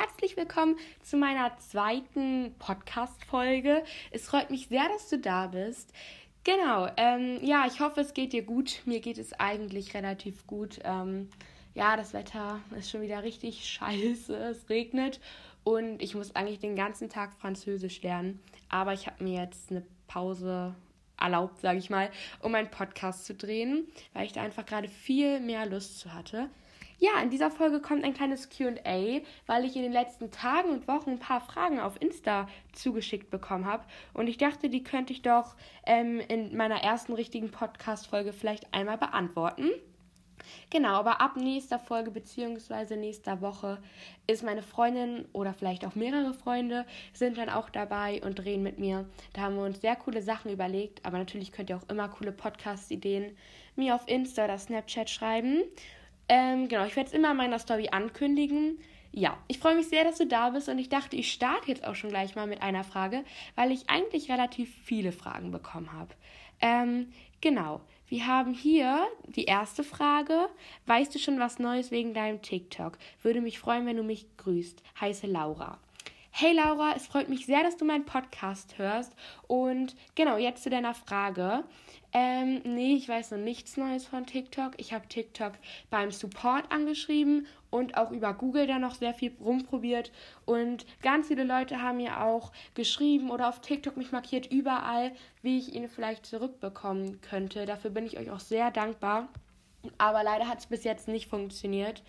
herzlich willkommen zu meiner zweiten Podcast-Folge. Es freut mich sehr, dass du da bist. Genau, ähm, ja, ich hoffe, es geht dir gut. Mir geht es eigentlich relativ gut. Ähm, ja, das Wetter ist schon wieder richtig scheiße. Es regnet und ich muss eigentlich den ganzen Tag Französisch lernen. Aber ich habe mir jetzt eine Pause erlaubt, sage ich mal, um einen Podcast zu drehen, weil ich da einfach gerade viel mehr Lust zu hatte. Ja, in dieser Folge kommt ein kleines QA, weil ich in den letzten Tagen und Wochen ein paar Fragen auf Insta zugeschickt bekommen habe. Und ich dachte, die könnte ich doch ähm, in meiner ersten richtigen Podcast-Folge vielleicht einmal beantworten. Genau, aber ab nächster Folge bzw. nächster Woche ist meine Freundin oder vielleicht auch mehrere Freunde sind dann auch dabei und drehen mit mir. Da haben wir uns sehr coole Sachen überlegt, aber natürlich könnt ihr auch immer coole Podcast-Ideen mir auf Insta oder Snapchat schreiben. Ähm, genau, ich werde es immer in meiner Story ankündigen. Ja, ich freue mich sehr, dass du da bist und ich dachte, ich starte jetzt auch schon gleich mal mit einer Frage, weil ich eigentlich relativ viele Fragen bekommen habe. Ähm, genau, wir haben hier die erste Frage. Weißt du schon was Neues wegen deinem TikTok? Würde mich freuen, wenn du mich grüßt. Heiße Laura. Hey Laura, es freut mich sehr, dass du meinen Podcast hörst. Und genau, jetzt zu deiner Frage. Ähm, nee, ich weiß noch nichts Neues von TikTok. Ich habe TikTok beim Support angeschrieben und auch über Google da noch sehr viel rumprobiert. Und ganz viele Leute haben mir auch geschrieben oder auf TikTok mich markiert, überall, wie ich ihn vielleicht zurückbekommen könnte. Dafür bin ich euch auch sehr dankbar. Aber leider hat es bis jetzt nicht funktioniert.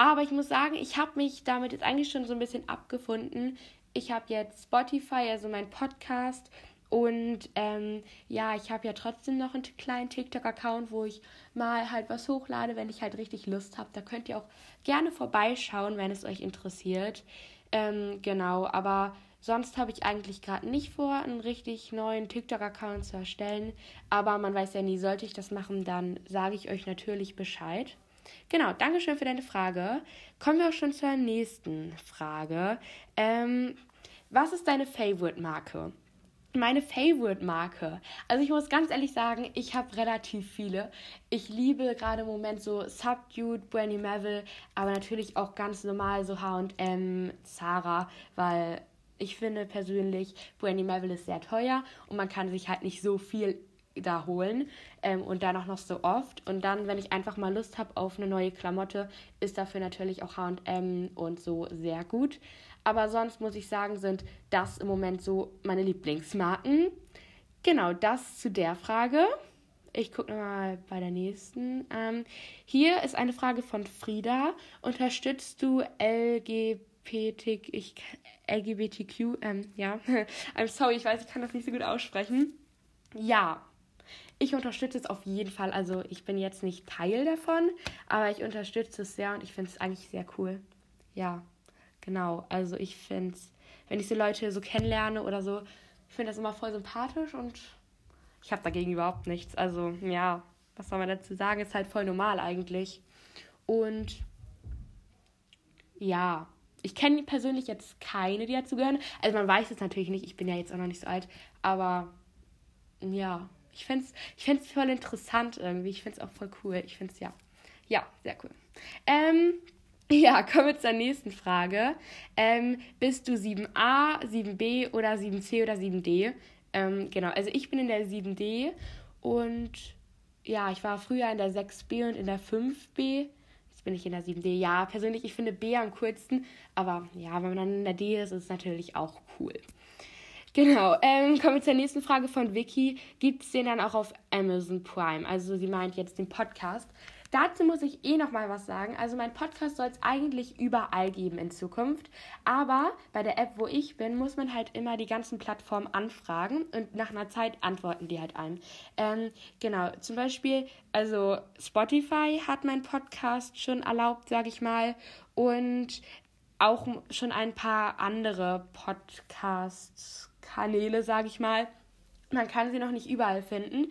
Aber ich muss sagen, ich habe mich damit jetzt eigentlich schon so ein bisschen abgefunden. Ich habe jetzt Spotify, also mein Podcast. Und ähm, ja, ich habe ja trotzdem noch einen kleinen TikTok-Account, wo ich mal halt was hochlade, wenn ich halt richtig Lust habe. Da könnt ihr auch gerne vorbeischauen, wenn es euch interessiert. Ähm, genau, aber sonst habe ich eigentlich gerade nicht vor, einen richtig neuen TikTok-Account zu erstellen. Aber man weiß ja nie, sollte ich das machen, dann sage ich euch natürlich Bescheid. Genau, Dankeschön für deine Frage. Kommen wir auch schon zur nächsten Frage. Ähm, was ist deine Favorite-Marke? Meine Favorite-Marke. Also ich muss ganz ehrlich sagen, ich habe relativ viele. Ich liebe gerade im Moment so Subdued, Brandy Melville, aber natürlich auch ganz normal so H&M, Zara, weil ich finde persönlich, Brandy Melville ist sehr teuer und man kann sich halt nicht so viel da holen ähm, und dann auch noch so oft. Und dann, wenn ich einfach mal Lust habe auf eine neue Klamotte, ist dafür natürlich auch HM und so sehr gut. Aber sonst muss ich sagen, sind das im Moment so meine Lieblingsmarken. Genau, das zu der Frage. Ich gucke mal bei der nächsten. Ähm, hier ist eine Frage von Frieda. Unterstützt du LGBT, ich, LGBTQ? Ähm, ja, I'm sorry, ich weiß, ich kann das nicht so gut aussprechen. Ja, ich unterstütze es auf jeden Fall. Also ich bin jetzt nicht Teil davon, aber ich unterstütze es sehr und ich finde es eigentlich sehr cool. Ja, genau. Also ich finde es, wenn ich so Leute so kennenlerne oder so, ich finde das immer voll sympathisch und ich habe dagegen überhaupt nichts. Also ja, was soll man dazu sagen? Ist halt voll normal eigentlich. Und ja, ich kenne persönlich jetzt keine, die dazu gehören. Also man weiß es natürlich nicht, ich bin ja jetzt auch noch nicht so alt, aber ja, ich fände es ich find's voll interessant irgendwie. Ich finde es auch voll cool. Ich finde es ja. Ja, sehr cool. Ähm, ja, kommen wir zur nächsten Frage. Ähm, bist du 7a, 7b oder 7c oder 7d? Ähm, genau, also ich bin in der 7d und ja, ich war früher in der 6b und in der 5b. Jetzt bin ich in der 7d. Ja, persönlich, ich finde B am coolsten, aber ja, wenn man dann in der D ist, ist es natürlich auch cool. Genau, ähm, kommen wir zur nächsten Frage von Vicky. Gibt es den dann auch auf Amazon Prime? Also sie meint jetzt den Podcast. Dazu muss ich eh noch mal was sagen. Also mein Podcast soll es eigentlich überall geben in Zukunft. Aber bei der App, wo ich bin, muss man halt immer die ganzen Plattformen anfragen und nach einer Zeit antworten die halt ein. Ähm, genau, zum Beispiel, also Spotify hat mein Podcast schon erlaubt, sage ich mal. Und auch schon ein paar andere Podcasts Kanäle, sage ich mal. Man kann sie noch nicht überall finden.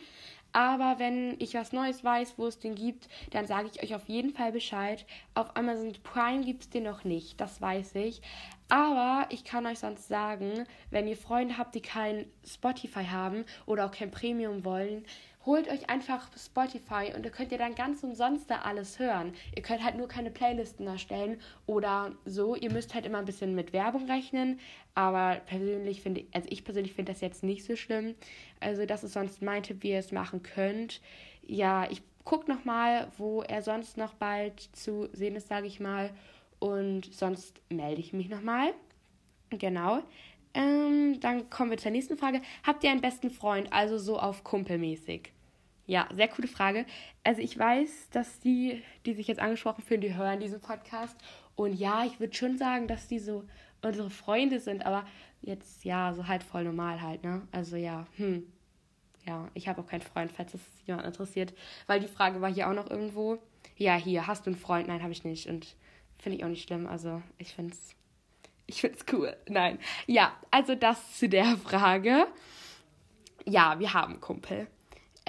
Aber wenn ich was Neues weiß, wo es den gibt, dann sage ich euch auf jeden Fall Bescheid. Auf Amazon Prime gibt es den noch nicht, das weiß ich. Aber ich kann euch sonst sagen, wenn ihr Freunde habt, die kein Spotify haben oder auch kein Premium wollen, holt euch einfach Spotify und ihr könnt ihr dann ganz umsonst da alles hören. Ihr könnt halt nur keine Playlisten erstellen oder so. Ihr müsst halt immer ein bisschen mit Werbung rechnen. Aber persönlich finde ich, also ich persönlich finde das jetzt nicht so schlimm. Also das ist sonst mein Tipp, wie ihr es machen könnt. Ja, ich gucke nochmal, wo er sonst noch bald zu sehen ist, sage ich mal. Und sonst melde ich mich nochmal. Genau. Ähm, dann kommen wir zur nächsten Frage. Habt ihr einen besten Freund, also so auf Kumpelmäßig? Ja, sehr coole Frage. Also ich weiß, dass die, die sich jetzt angesprochen fühlen, die hören diesen Podcast. Und ja, ich würde schon sagen, dass die so unsere Freunde sind, aber jetzt ja, so halt voll normal halt, ne? Also ja, hm. Ja, ich habe auch keinen Freund, falls das jemand interessiert. Weil die Frage war hier auch noch irgendwo. Ja, hier, hast du einen Freund? Nein, habe ich nicht. Und finde ich auch nicht schlimm. Also ich finde es ich find's cool. Nein. Ja, also das zu der Frage. Ja, wir haben Kumpel.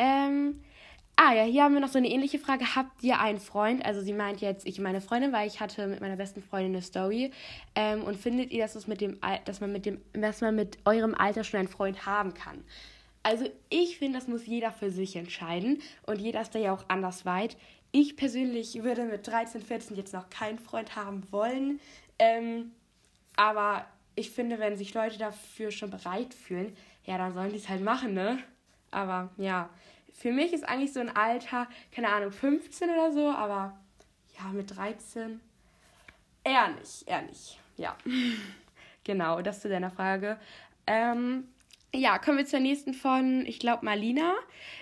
Ähm, ah ja, hier haben wir noch so eine ähnliche Frage. Habt ihr einen Freund? Also sie meint jetzt, ich meine Freundin, weil ich hatte mit meiner besten Freundin eine Story. Ähm, und findet ihr, dass, es mit dem, dass, man mit dem, dass man mit eurem Alter schon einen Freund haben kann? Also ich finde, das muss jeder für sich entscheiden. Und jeder ist da ja auch anders weit. Ich persönlich würde mit 13, 14 jetzt noch keinen Freund haben wollen. Ähm, aber ich finde, wenn sich Leute dafür schon bereit fühlen, ja, dann sollen die es halt machen, ne? Aber ja, für mich ist eigentlich so ein Alter, keine Ahnung, 15 oder so, aber ja, mit 13 eher nicht, eher nicht. Ja. genau, das zu deiner Frage. Ähm, ja, kommen wir zur nächsten von, ich glaube, Malina.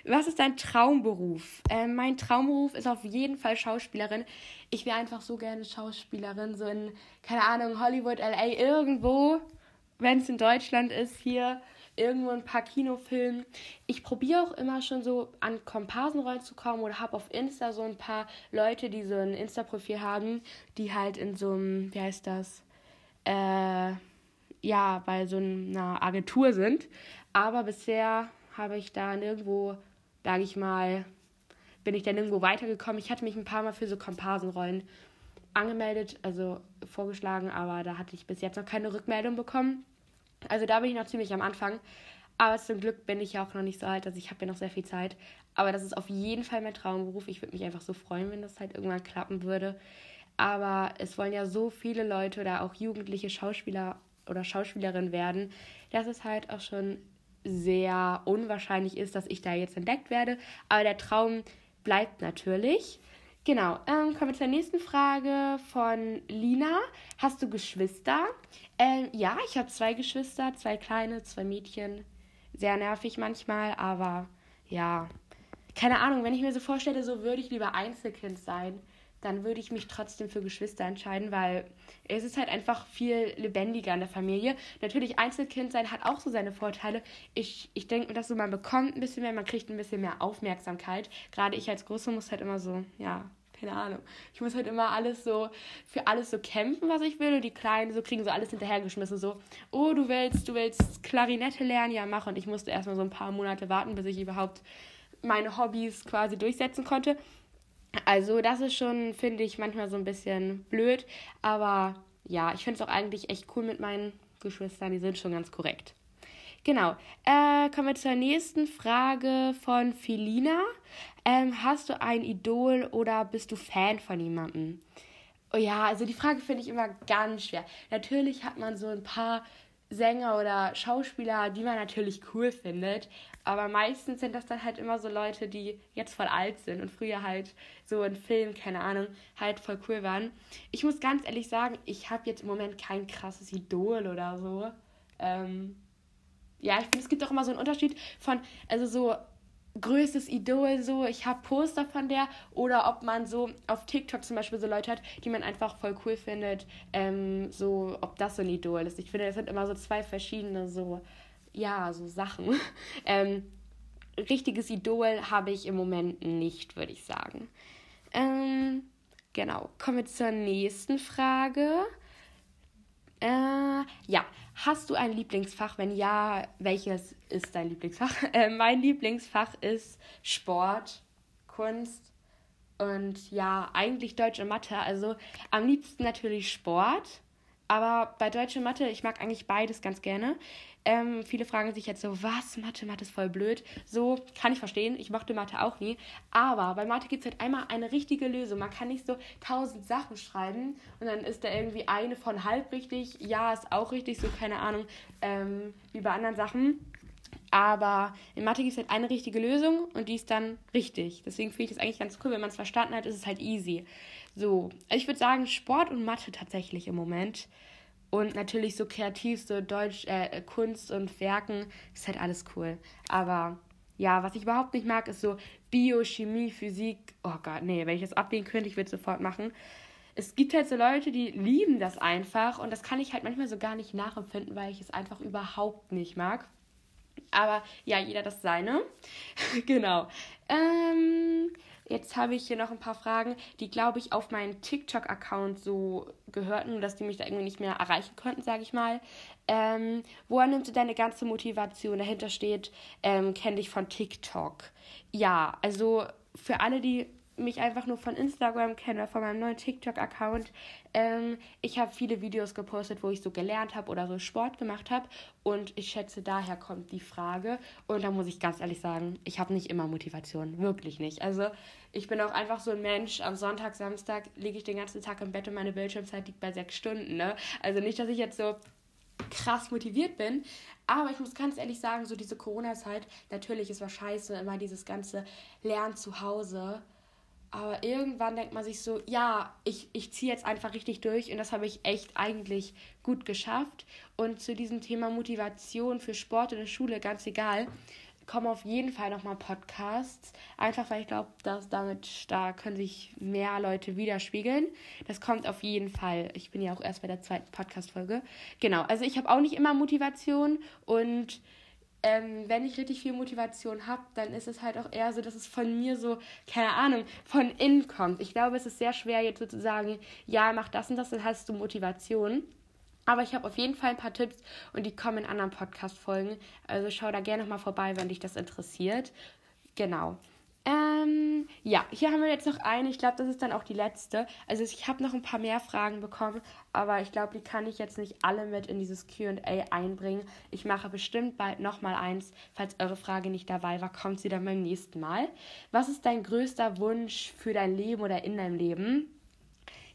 Was ist dein Traumberuf? Ähm, mein Traumberuf ist auf jeden Fall Schauspielerin. Ich wäre einfach so gerne Schauspielerin, so in, keine Ahnung, Hollywood, LA, irgendwo, wenn es in Deutschland ist, hier, irgendwo ein paar Kinofilmen. Ich probiere auch immer schon so an Komparsenrollen zu kommen oder habe auf Insta so ein paar Leute, die so ein Insta-Profil haben, die halt in so einem, wie heißt das, äh, ja bei so einer Agentur sind. Aber bisher habe ich da nirgendwo, sage ich mal, bin ich dann nirgendwo weitergekommen. Ich hatte mich ein paar Mal für so Komparsenrollen angemeldet, also vorgeschlagen, aber da hatte ich bis jetzt noch keine Rückmeldung bekommen. Also da bin ich noch ziemlich am Anfang. Aber zum Glück bin ich ja auch noch nicht so alt, also ich habe ja noch sehr viel Zeit. Aber das ist auf jeden Fall mein Traumberuf. Ich würde mich einfach so freuen, wenn das halt irgendwann klappen würde. Aber es wollen ja so viele Leute oder auch jugendliche Schauspieler oder Schauspielerin werden, dass es halt auch schon sehr unwahrscheinlich ist, dass ich da jetzt entdeckt werde. Aber der Traum bleibt natürlich. Genau, ähm, kommen wir zur nächsten Frage von Lina. Hast du Geschwister? Ähm, ja, ich habe zwei Geschwister, zwei kleine, zwei Mädchen. Sehr nervig manchmal, aber ja, keine Ahnung, wenn ich mir so vorstelle, so würde ich lieber Einzelkind sein dann würde ich mich trotzdem für Geschwister entscheiden, weil es ist halt einfach viel lebendiger in der Familie. Natürlich, Einzelkind sein hat auch so seine Vorteile. Ich, ich denke, dass so man bekommt ein bisschen mehr, man kriegt ein bisschen mehr Aufmerksamkeit. Gerade ich als Große muss halt immer so, ja, keine Ahnung. Ich muss halt immer alles so, für alles so kämpfen, was ich will. Und die Kleinen so kriegen so alles hinterhergeschmissen. So, oh, du willst, du willst Klarinette lernen, ja, mach. Und ich musste erstmal so ein paar Monate warten, bis ich überhaupt meine Hobbys quasi durchsetzen konnte. Also das ist schon, finde ich, manchmal so ein bisschen blöd. Aber ja, ich finde es auch eigentlich echt cool mit meinen Geschwistern. Die sind schon ganz korrekt. Genau. Äh, kommen wir zur nächsten Frage von Felina. Ähm, hast du ein Idol oder bist du Fan von jemandem? Oh ja, also die Frage finde ich immer ganz schwer. Natürlich hat man so ein paar Sänger oder Schauspieler, die man natürlich cool findet. Aber meistens sind das dann halt immer so Leute, die jetzt voll alt sind und früher halt so in Filmen, keine Ahnung, halt voll cool waren. Ich muss ganz ehrlich sagen, ich habe jetzt im Moment kein krasses Idol oder so. Ähm, ja, ich finde, es gibt auch immer so einen Unterschied von, also so größtes Idol so, ich habe Poster von der oder ob man so auf TikTok zum Beispiel so Leute hat, die man einfach voll cool findet, ähm, so ob das so ein Idol ist. Ich finde, das sind immer so zwei verschiedene so, ja, so Sachen. ähm, richtiges Idol habe ich im Moment nicht, würde ich sagen. Ähm, genau, kommen wir zur nächsten Frage. Äh, ja, hast du ein Lieblingsfach? Wenn ja, welches ist dein Lieblingsfach? Äh, mein Lieblingsfach ist Sport, Kunst und ja, eigentlich Deutsch und Mathe. Also am liebsten natürlich Sport. Aber bei Deutsch und Mathe, ich mag eigentlich beides ganz gerne. Ähm, viele fragen sich jetzt so, was? Mathe, Mathe ist voll blöd. So kann ich verstehen. Ich mochte Mathe auch nie. Aber bei Mathe gibt es halt einmal eine richtige Lösung. Man kann nicht so tausend Sachen schreiben und dann ist da irgendwie eine von halb richtig. Ja, ist auch richtig. So, keine Ahnung, ähm, wie bei anderen Sachen. Aber in Mathe gibt es halt eine richtige Lösung und die ist dann richtig. Deswegen finde ich das eigentlich ganz cool. Wenn man es verstanden hat, ist es halt easy. So, ich würde sagen, Sport und Mathe tatsächlich im Moment. Und natürlich so kreativ, so Deutsch, äh, Kunst und Werken, ist halt alles cool. Aber ja, was ich überhaupt nicht mag, ist so Biochemie, Physik. Oh Gott, nee, wenn ich das ablehnen könnte, ich würde es sofort machen. Es gibt halt so Leute, die lieben das einfach und das kann ich halt manchmal so gar nicht nachempfinden, weil ich es einfach überhaupt nicht mag. Aber ja, jeder das seine. genau. Ähm, Jetzt habe ich hier noch ein paar Fragen, die, glaube ich, auf meinen TikTok-Account so gehörten, dass die mich da irgendwie nicht mehr erreichen konnten, sage ich mal. Ähm, woher nimmst du deine ganze Motivation? Dahinter steht, ähm, kenn dich von TikTok. Ja, also für alle, die mich einfach nur von Instagram kenne, von meinem neuen TikTok-Account. Ähm, ich habe viele Videos gepostet, wo ich so gelernt habe oder so Sport gemacht habe. Und ich schätze, daher kommt die Frage. Und da muss ich ganz ehrlich sagen, ich habe nicht immer Motivation. Wirklich nicht. Also ich bin auch einfach so ein Mensch. Am Sonntag, Samstag liege ich den ganzen Tag im Bett und meine Bildschirmzeit liegt bei sechs Stunden. Ne? Also nicht, dass ich jetzt so krass motiviert bin. Aber ich muss ganz ehrlich sagen, so diese Corona-Zeit, natürlich ist was scheiße, immer dieses ganze Lernen zu Hause. Aber irgendwann denkt man sich so, ja, ich, ich ziehe jetzt einfach richtig durch und das habe ich echt eigentlich gut geschafft. Und zu diesem Thema Motivation für Sport in der Schule, ganz egal, kommen auf jeden Fall nochmal Podcasts. Einfach weil ich glaube, dass damit, da können sich mehr Leute widerspiegeln. Das kommt auf jeden Fall. Ich bin ja auch erst bei der zweiten Podcast-Folge. Genau, also ich habe auch nicht immer Motivation und ähm, wenn ich richtig viel Motivation habe, dann ist es halt auch eher so, dass es von mir so, keine Ahnung, von innen kommt. Ich glaube, es ist sehr schwer jetzt sozusagen, ja, mach das und das, dann hast du Motivation. Aber ich habe auf jeden Fall ein paar Tipps und die kommen in anderen Podcast-Folgen. Also schau da gerne nochmal vorbei, wenn dich das interessiert. Genau. Ähm, ja, hier haben wir jetzt noch eine. Ich glaube, das ist dann auch die letzte. Also ich habe noch ein paar mehr Fragen bekommen, aber ich glaube, die kann ich jetzt nicht alle mit in dieses QA einbringen. Ich mache bestimmt bald nochmal eins. Falls eure Frage nicht dabei war, kommt sie dann beim nächsten Mal. Was ist dein größter Wunsch für dein Leben oder in deinem Leben?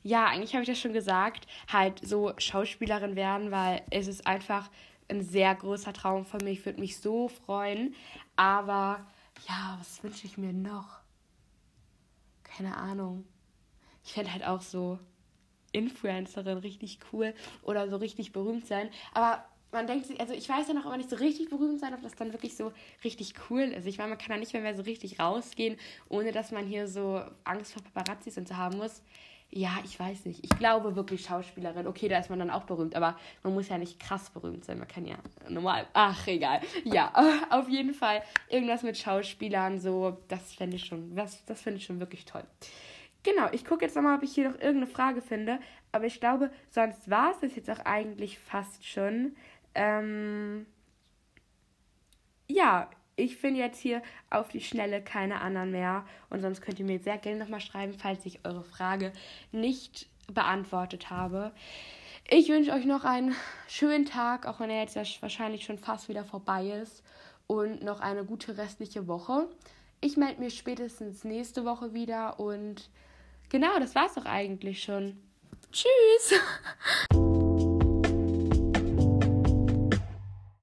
Ja, eigentlich habe ich das schon gesagt. Halt so Schauspielerin werden, weil es ist einfach ein sehr großer Traum von mir. Ich würde mich so freuen. Aber ja, was wünsche ich mir noch? Keine Ahnung. Ich fände halt auch so Influencerin richtig cool oder so richtig berühmt sein. Aber man denkt sich, also ich weiß ja noch immer nicht so richtig berühmt sein, ob das dann wirklich so richtig cool ist. Ich meine, man kann da nicht mehr, mehr so richtig rausgehen, ohne dass man hier so Angst vor Paparazzis und so haben muss. Ja, ich weiß nicht. Ich glaube wirklich Schauspielerin. Okay, da ist man dann auch berühmt, aber man muss ja nicht krass berühmt sein. Man kann ja normal. Ach, egal. Ja, auf jeden Fall irgendwas mit Schauspielern, so, das fände ich schon, das, das finde ich schon wirklich toll. Genau, ich gucke jetzt nochmal, ob ich hier noch irgendeine Frage finde. Aber ich glaube, sonst war es das jetzt auch eigentlich fast schon. Ähm, ja, ich finde jetzt hier auf die Schnelle keine anderen mehr. Und sonst könnt ihr mir sehr gerne nochmal schreiben, falls ich eure Frage nicht beantwortet habe. Ich wünsche euch noch einen schönen Tag, auch wenn er jetzt wahrscheinlich schon fast wieder vorbei ist. Und noch eine gute restliche Woche. Ich melde mich spätestens nächste Woche wieder. Und genau, das war's doch eigentlich schon. Tschüss!